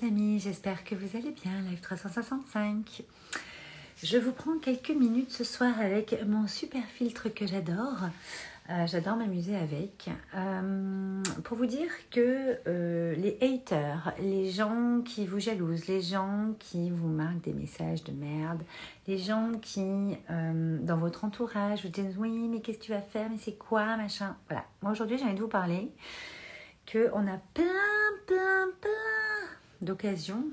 les amis, j'espère que vous allez bien, live 365. Je vous prends quelques minutes ce soir avec mon super filtre que j'adore. Euh, j'adore m'amuser avec. Euh, pour vous dire que euh, les haters, les gens qui vous jalousent, les gens qui vous marquent des messages de merde, les gens qui, dans votre entourage, vous disent oui, mais qu'est-ce que tu vas faire, mais c'est quoi, machin. Voilà. Moi aujourd'hui, j'ai envie de vous parler qu'on a plein, plein, plein d'occasions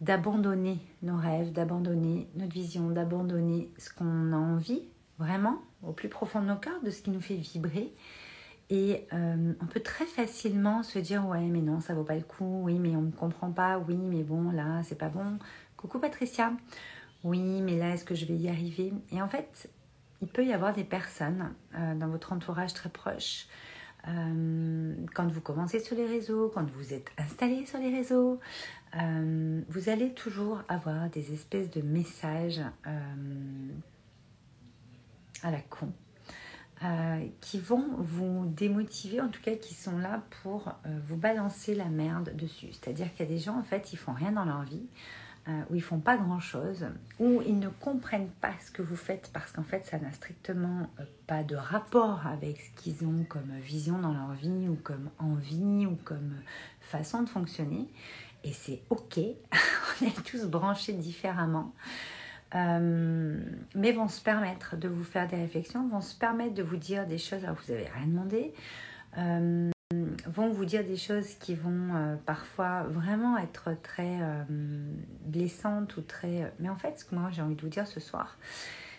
d'abandonner nos rêves, d'abandonner notre vision, d'abandonner ce qu'on a envie vraiment au plus profond de nos cœurs, de ce qui nous fait vibrer. Et euh, on peut très facilement se dire ouais mais non ça vaut pas le coup, oui mais on ne comprend pas, oui mais bon là c'est pas bon. Coucou Patricia, oui mais là est-ce que je vais y arriver? Et en fait il peut y avoir des personnes euh, dans votre entourage très proche euh, quand vous commencez sur les réseaux, quand vous êtes installé sur les réseaux, euh, vous allez toujours avoir des espèces de messages euh, à la con qui vont vous démotiver, en tout cas qui sont là pour vous balancer la merde dessus. C'est-à-dire qu'il y a des gens, en fait, ils font rien dans leur vie. Euh, où ils font pas grand chose, où ils ne comprennent pas ce que vous faites parce qu'en fait ça n'a strictement euh, pas de rapport avec ce qu'ils ont comme vision dans leur vie ou comme envie ou comme façon de fonctionner. Et c'est ok, on est tous branchés différemment. Euh, mais vont se permettre de vous faire des réflexions, vont se permettre de vous dire des choses alors vous n'avez rien demandé vont vous dire des choses qui vont euh, parfois vraiment être très euh, blessantes ou très... Euh, mais en fait, ce que moi j'ai envie de vous dire ce soir,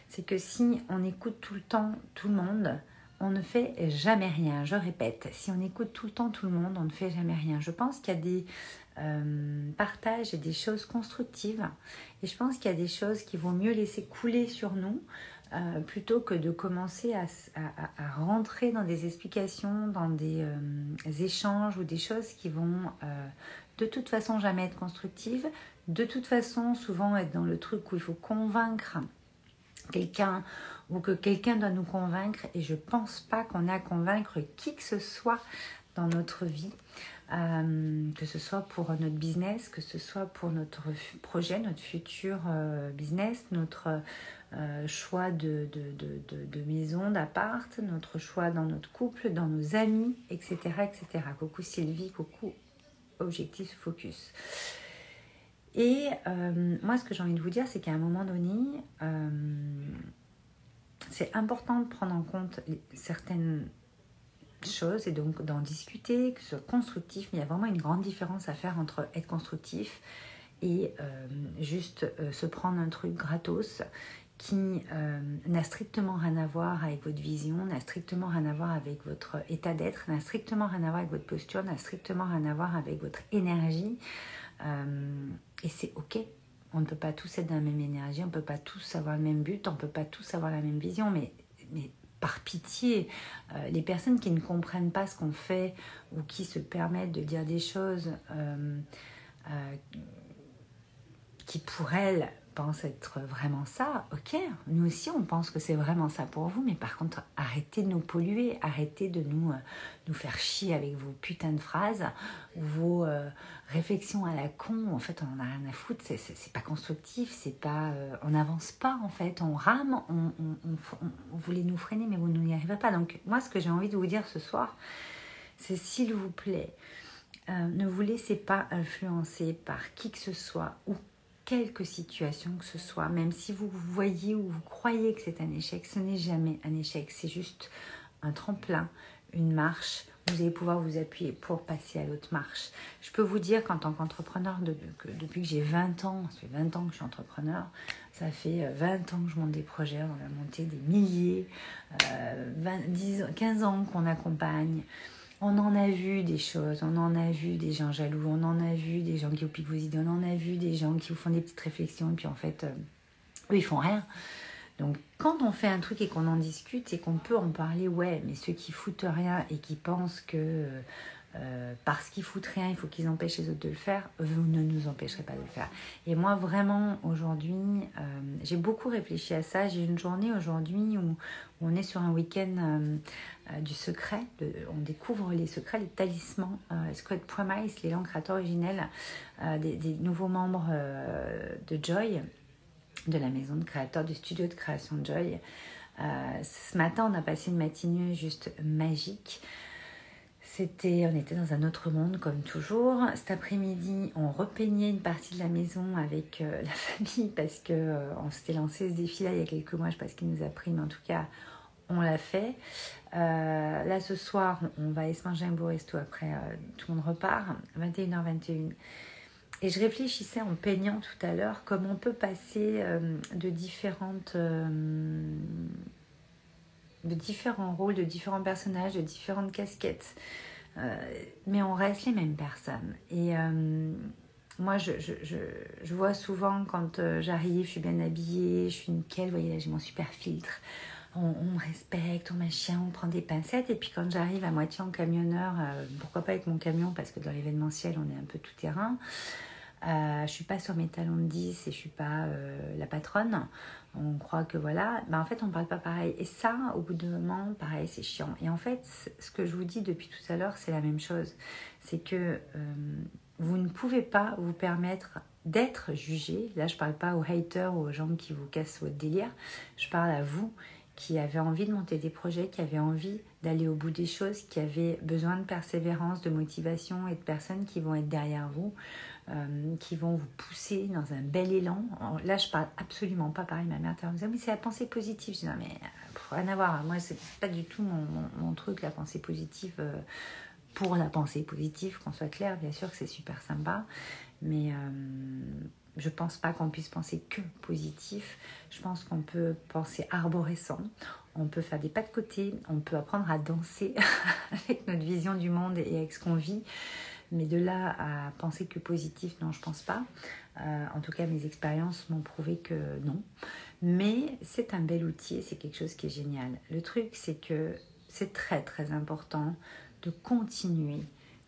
c'est que si on écoute tout le temps tout le monde, on ne fait jamais rien. Je répète, si on écoute tout le temps tout le monde, on ne fait jamais rien. Je pense qu'il y a des partages et des choses constructives. Et je pense qu'il y a des choses qui vont mieux laisser couler sur nous euh, plutôt que de commencer à, rentrer dans des explications, dans des euh, échanges ou des choses qui vont euh, de toute façon jamais être constructives, de toute façon souvent être dans le truc où il faut convaincre quelqu'un ou que quelqu'un doit nous convaincre et je pense pas qu'on a à convaincre qui que ce soit dans notre vie, que ce soit pour notre business, que ce soit pour notre projet, notre futur business, notre euh, choix de, de, de, maison, d'appart, notre choix dans notre couple, dans nos amis, etc. etc. Coucou Sylvie, coucou Objectif Focus. Et euh, moi, ce que j'ai envie de vous dire, c'est qu'à un moment donné, euh, c'est important de prendre en compte certaines choses et donc d'en discuter, que ce soit constructif, mais il y a vraiment une grande différence à faire entre être constructif et juste se prendre un truc gratos qui euh, n'a strictement rien à voir avec votre vision, n'a strictement rien à voir avec votre état d'être, n'a strictement rien à voir avec votre posture, n'a strictement rien à voir avec votre énergie. Euh, et c'est ok. On ne peut pas tous être dans la même énergie, on ne peut pas tous avoir le même but, on ne peut pas tous avoir la même vision, mais, mais par pitié, euh, les personnes qui ne comprennent pas ce qu'on fait ou qui se permettent de dire des choses qui pour elles pense être vraiment ça, ok, nous aussi on pense que c'est vraiment ça pour vous, mais par contre arrêtez de nous polluer, arrêtez de nous, euh, nous faire chier avec vos putains de phrases, vos euh, réflexions à la con, en fait on en a rien à foutre, c'est pas constructif, c'est pas, euh, on n'avance pas en fait, on rame, on, on, voulait nous freiner mais vous n'y arrivez pas. Donc moi ce que j'ai envie de vous dire ce soir, c'est s'il vous plaît, ne vous laissez pas influencer par qui que ce soit ou quelque situation que ce soit, même si vous voyez ou vous croyez que c'est un échec, ce n'est jamais un échec, c'est juste un tremplin, une marche. Vous allez pouvoir vous appuyer pour passer à l'autre marche. Je peux vous dire qu'en tant qu'entrepreneur, depuis que j'ai 20 ans, ça fait 20 ans que je suis entrepreneur, ça fait 20 euh, ans que je monte des projets, on a monté des milliers, 10, euh, 15 ans qu'on accompagne. On en a vu des choses, on en a vu des gens jaloux, on en a vu des gens qui vous piquent vos idées, on en a vu des gens qui vous font des petites réflexions et puis en fait, euh, eux ils font rien. Donc quand on fait un truc et qu'on en discute et qu'on peut en parler, ouais, mais ceux qui foutent rien et qui pensent que euh, parce qu'ils foutent rien, il faut qu'ils empêchent les autres de le faire, vous ne nous empêcherez pas de le faire. Et moi, vraiment, aujourd'hui, euh, j'ai beaucoup réfléchi à ça. J'ai une journée aujourd'hui où, on est sur un week-end euh, du secret. on découvre les secrets, les talismans, euh, Squad Promise, les langues créateurs originelles des, des, nouveaux membres de Joy, de la maison de créateurs, du studio de création de Joy. ce matin, on a passé une matinée juste magique. C'était, on était dans un autre monde comme toujours. Cet après-midi, on repeignait une partie de la maison avec euh, la famille parce que euh, on s'était lancé ce défi-là il y a quelques mois. Je ne sais pas ce qu'il nous a pris, mais en tout cas, on l'a fait. Euh, là, ce soir, on va aller se manger un beau resto après. tout le monde repart, 21h21. Et je réfléchissais en peignant tout à l'heure comment on peut passer de différentes de différents rôles, de différents personnages, de différentes casquettes. Euh, mais on reste les mêmes personnes. Et euh, moi, je, je, je, vois souvent quand euh, j'arrive, je suis bien habillée, je suis nickel, vous voyez là, j'ai mon super filtre. On, me respecte, on machin, on prend des pincettes. Et puis quand j'arrive à moitié en camionneur, pourquoi pas avec mon camion, parce que dans l'événementiel, on est un peu tout terrain. Euh, je suis pas sur mes talons de 10 et je suis pas la patronne on croit que voilà, ben en fait on parle pas pareil. Et ça, au bout d'un moment, pareil, c'est chiant. Et en fait, ce que je vous dis depuis tout à l'heure, c'est la même chose. C'est que euh, vous ne pouvez pas vous permettre d'être jugé. Là, je parle pas aux haters ou aux gens qui vous cassent votre délire. Je parle à vous qui avez envie de monter des projets, qui avez envie d'aller au bout des choses, qui avez besoin de persévérance, de motivation et de personnes qui vont être derrière vous euh, qui vont vous pousser dans un bel élan. Là, je parle absolument pas pareil. Ma mère me dit mais c'est la pensée positive. Je dis non, mais euh, rien à voir. Moi, c'est pas du tout mon, truc, la pensée positive. Euh, pour la pensée positive, qu'on soit clair, bien sûr que c'est super sympa, mais je pense pas qu'on puisse penser que positif. Je pense qu'on peut penser arborescent. On peut faire des pas de côté. On peut apprendre à danser avec notre vision du monde et avec ce qu'on vit. Mais de là à penser que positif, non, je pense pas. Euh, en tout cas, mes expériences m'ont prouvé que non. Mais c'est un bel outil, c'est quelque chose qui est génial. Le truc, c'est que c'est très très important de continuer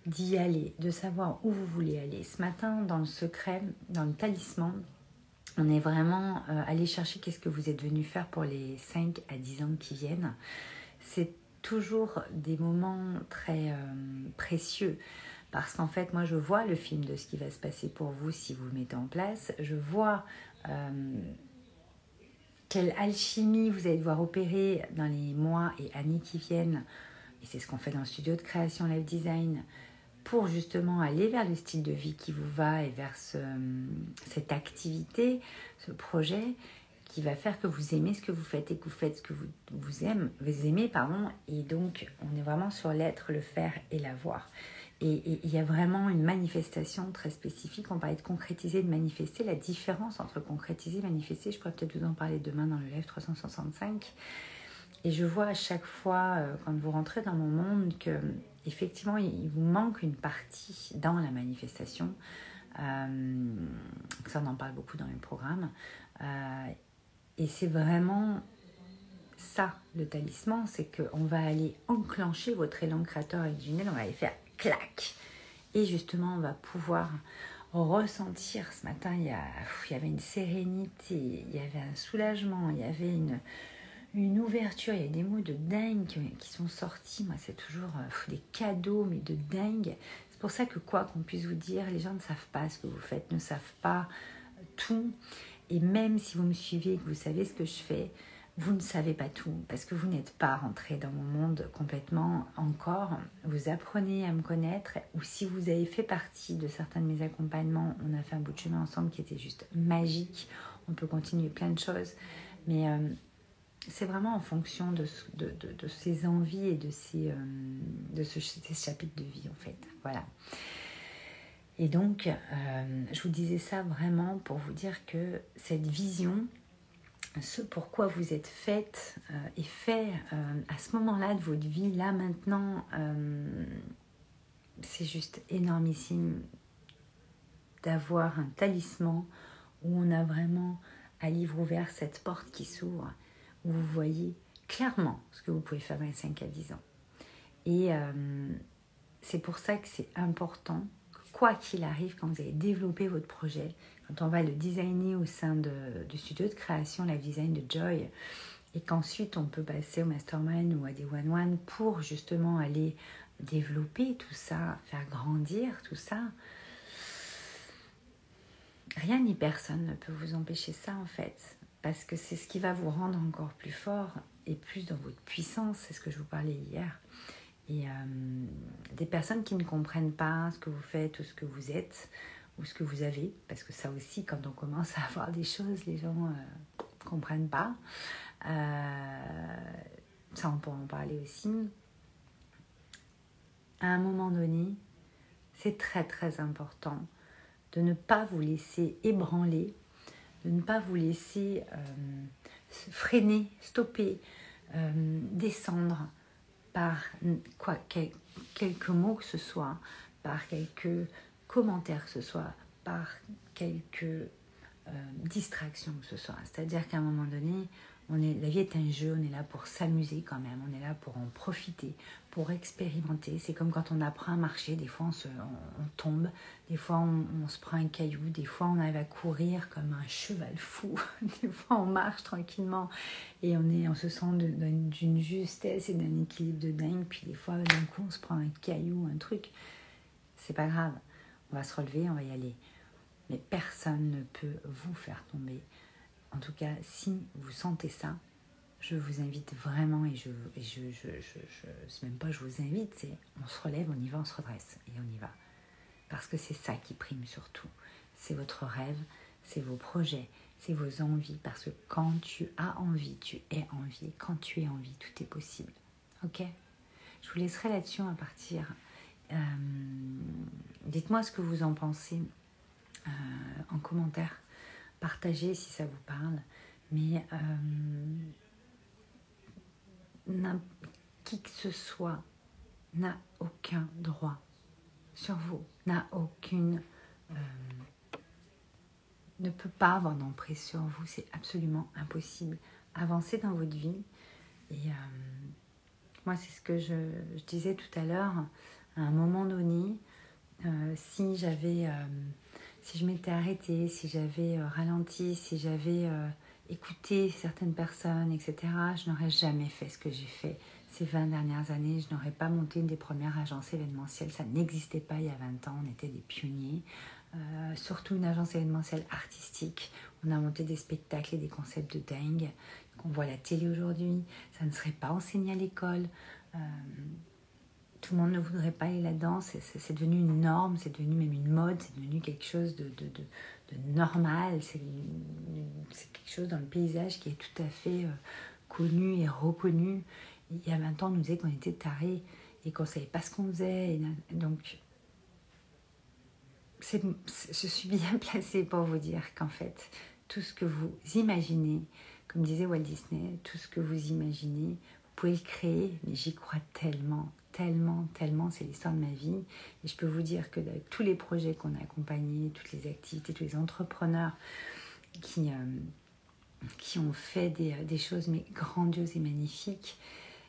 d'y aller, de savoir où vous voulez aller. Ce matin, dans le secret, dans le talisman, on est vraiment euh, allé chercher qu'est-ce que vous êtes venu faire pour les 5 à 10 ans qui viennent. C'est toujours des moments très euh, précieux. Parce qu'en fait, moi, je vois le film de ce qui va se passer pour vous si vous le mettez en place. Je vois euh, quelle alchimie vous allez devoir opérer dans les mois et années qui viennent. Et c'est ce qu'on fait dans le studio de création Live Design pour justement aller vers le style de vie qui vous va et vers cette activité, ce projet qui va faire que vous aimez ce que vous faites et que vous faites ce que vous, vous, aimez, vous aimez. Pardon, et donc, on est vraiment sur l'être, le faire et l'avoir. Et il y a vraiment une manifestation très spécifique. On parlait de concrétiser, de manifester. La différence entre concrétiser et manifester, je pourrais peut-être vous en parler demain dans le live 365. Et je vois à chaque fois, euh, quand vous rentrez dans mon monde, que effectivement, il vous manque une partie dans la manifestation. Euh, ça, on en parle beaucoup dans les programmes. Euh, et c'est vraiment ça, le talisman, c'est qu'on va aller enclencher votre élan créateur originel, on va aller faire clac. Et justement, on va pouvoir ressentir. Ce matin, il y avait une sérénité, il y avait un soulagement, il y avait une, une ouverture, il y a des mots de dingue qui, sont sortis. Moi, c'est toujours euh, des cadeaux, mais de dingue. C'est pour ça que quoi qu'on puisse vous dire, les gens ne savent pas ce que vous faites, ne savent pas tout. Et même si vous me suivez et que vous savez ce que je fais, vous ne savez pas tout parce que vous n'êtes pas rentré dans mon monde complètement encore. Vous apprenez à me connaître ou si vous avez fait partie de certains de mes accompagnements, on a fait un bout de chemin ensemble qui était juste magique. On peut continuer plein de choses, mais euh, c'est vraiment en fonction de, de, de, ces envies et de, ces, euh, de ce, ces chapitres de vie en fait. Voilà. Et donc, euh, je vous disais ça vraiment pour vous dire que cette vision, ce pourquoi vous êtes faite et fait euh, à ce moment-là de votre vie, là maintenant, c'est juste énormissime d'avoir un talisman où on a vraiment à livre ouvert cette porte qui s'ouvre, vous voyez clairement ce que vous pouvez faire dans les 5 à 10 ans. Et c'est pour ça que c'est important, quoi qu'il arrive, quand vous avez développé votre projet, quand on va le designer au sein du studio de création, la design de Joy, et qu'ensuite on peut passer au mastermind ou à des one-one pour justement aller développer tout ça, faire grandir tout ça. Rien ni personne ne peut vous empêcher ça en fait, parce que c'est ce qui va vous rendre encore plus fort et plus dans votre puissance, c'est ce que je vous parlais hier. Et euh, des personnes qui ne comprennent pas ce que vous faites ou ce que vous êtes ou ce que vous avez, parce que ça aussi, quand on commence à avoir des choses, les gens ne euh, comprennent pas. Euh, ça, on pourra en parler aussi. À un moment donné, c'est très très important de ne pas vous laisser ébranler, de ne pas vous laisser freiner, stopper, descendre par quoi, quelques mots que ce soit, par quelques commentaires que ce soit, par quelques euh, distractions que ce soit. C'est-à-dire qu'à un moment donné, on est, la vie est un jeu, on est là pour s'amuser quand même, on est là pour en profiter, pour expérimenter. C'est comme quand on apprend à marcher, des fois on, se, on, tombe, des fois on, se prend un caillou, des fois on arrive à courir comme un cheval fou, des fois on marche tranquillement et on, est, on se sent d'une justesse et d'un équilibre de dingue, puis des fois d'un coup on se prend un caillou, un truc. C'est pas grave, on va se relever, on va y aller. Mais personne ne peut vous faire tomber en tout cas, si vous sentez ça, je vous invite vraiment, et je, je, je même pas je vous invite, c'est on se relève, on y va, on se redresse, et on y va. Parce que c'est ça qui prime surtout. C'est votre rêve, c'est vos projets, c'est vos envies. Parce que quand tu as envie, tu es envie. Quand tu es envie, tout est possible. Ok? Je vous laisserai là-dessus à partir. Euh, dites-moi ce que vous en pensez euh, en commentaire partagez si ça vous parle. Mais euh, qui que ce soit n'a aucun droit sur vous, n'a aucune... Euh, ne peut pas avoir d'emprise sur vous, c'est absolument impossible. Avancez dans votre vie. Et euh, moi, c'est ce que je, disais tout à l'heure. À un moment donné, si j'avais si je m'étais arrêtée, si j'avais euh, ralenti, si j'avais euh, écouté certaines personnes, etc., je n'aurais jamais fait ce que j'ai fait ces 20 dernières années. Je n'aurais pas monté une des premières agences événementielles. Ça n'existait pas il y a 20 ans. On était des pionniers. Euh, surtout une agence événementielle artistique. On a monté des spectacles et des concepts de dingue qu'on voit la télé aujourd'hui. Ça ne serait pas enseigné à l'école tout le monde ne voudrait pas aller là-dedans. C'est devenu une norme, c'est devenu même une mode, c'est devenu quelque chose de, normal. C'est quelque chose dans le paysage qui est tout à fait euh, connu et reconnu. Il y a 20 ans, on nous disait qu'on était tarés et qu'on ne savait pas ce qu'on faisait. donc, je suis bien placée pour vous dire qu'en fait, tout ce que vous imaginez, comme disait Walt Disney, tout ce que vous imaginez, vous pouvez le créer, mais j'y crois tellement, tellement, tellement, c'est l'histoire de ma vie. Et je peux vous dire que tous les projets qu'on a accompagnés, toutes les activités, tous les entrepreneurs qui, euh, ont fait des, euh, des, choses mais grandioses et magnifiques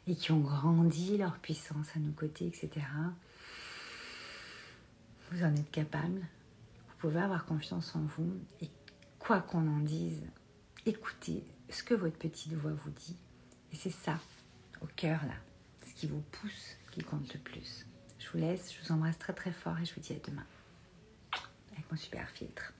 et qui ont grandi leur puissance à nos côtés, etc. Vous en êtes capable. Vous pouvez avoir confiance en vous. Et quoi qu'on en dise, écoutez ce que votre petite voix vous dit. Et c'est ça, au cœur là, ce qui vous pousse qui compte le plus. Je vous laisse, je vous embrasse très très fort et je vous dis à demain avec mon super filtre.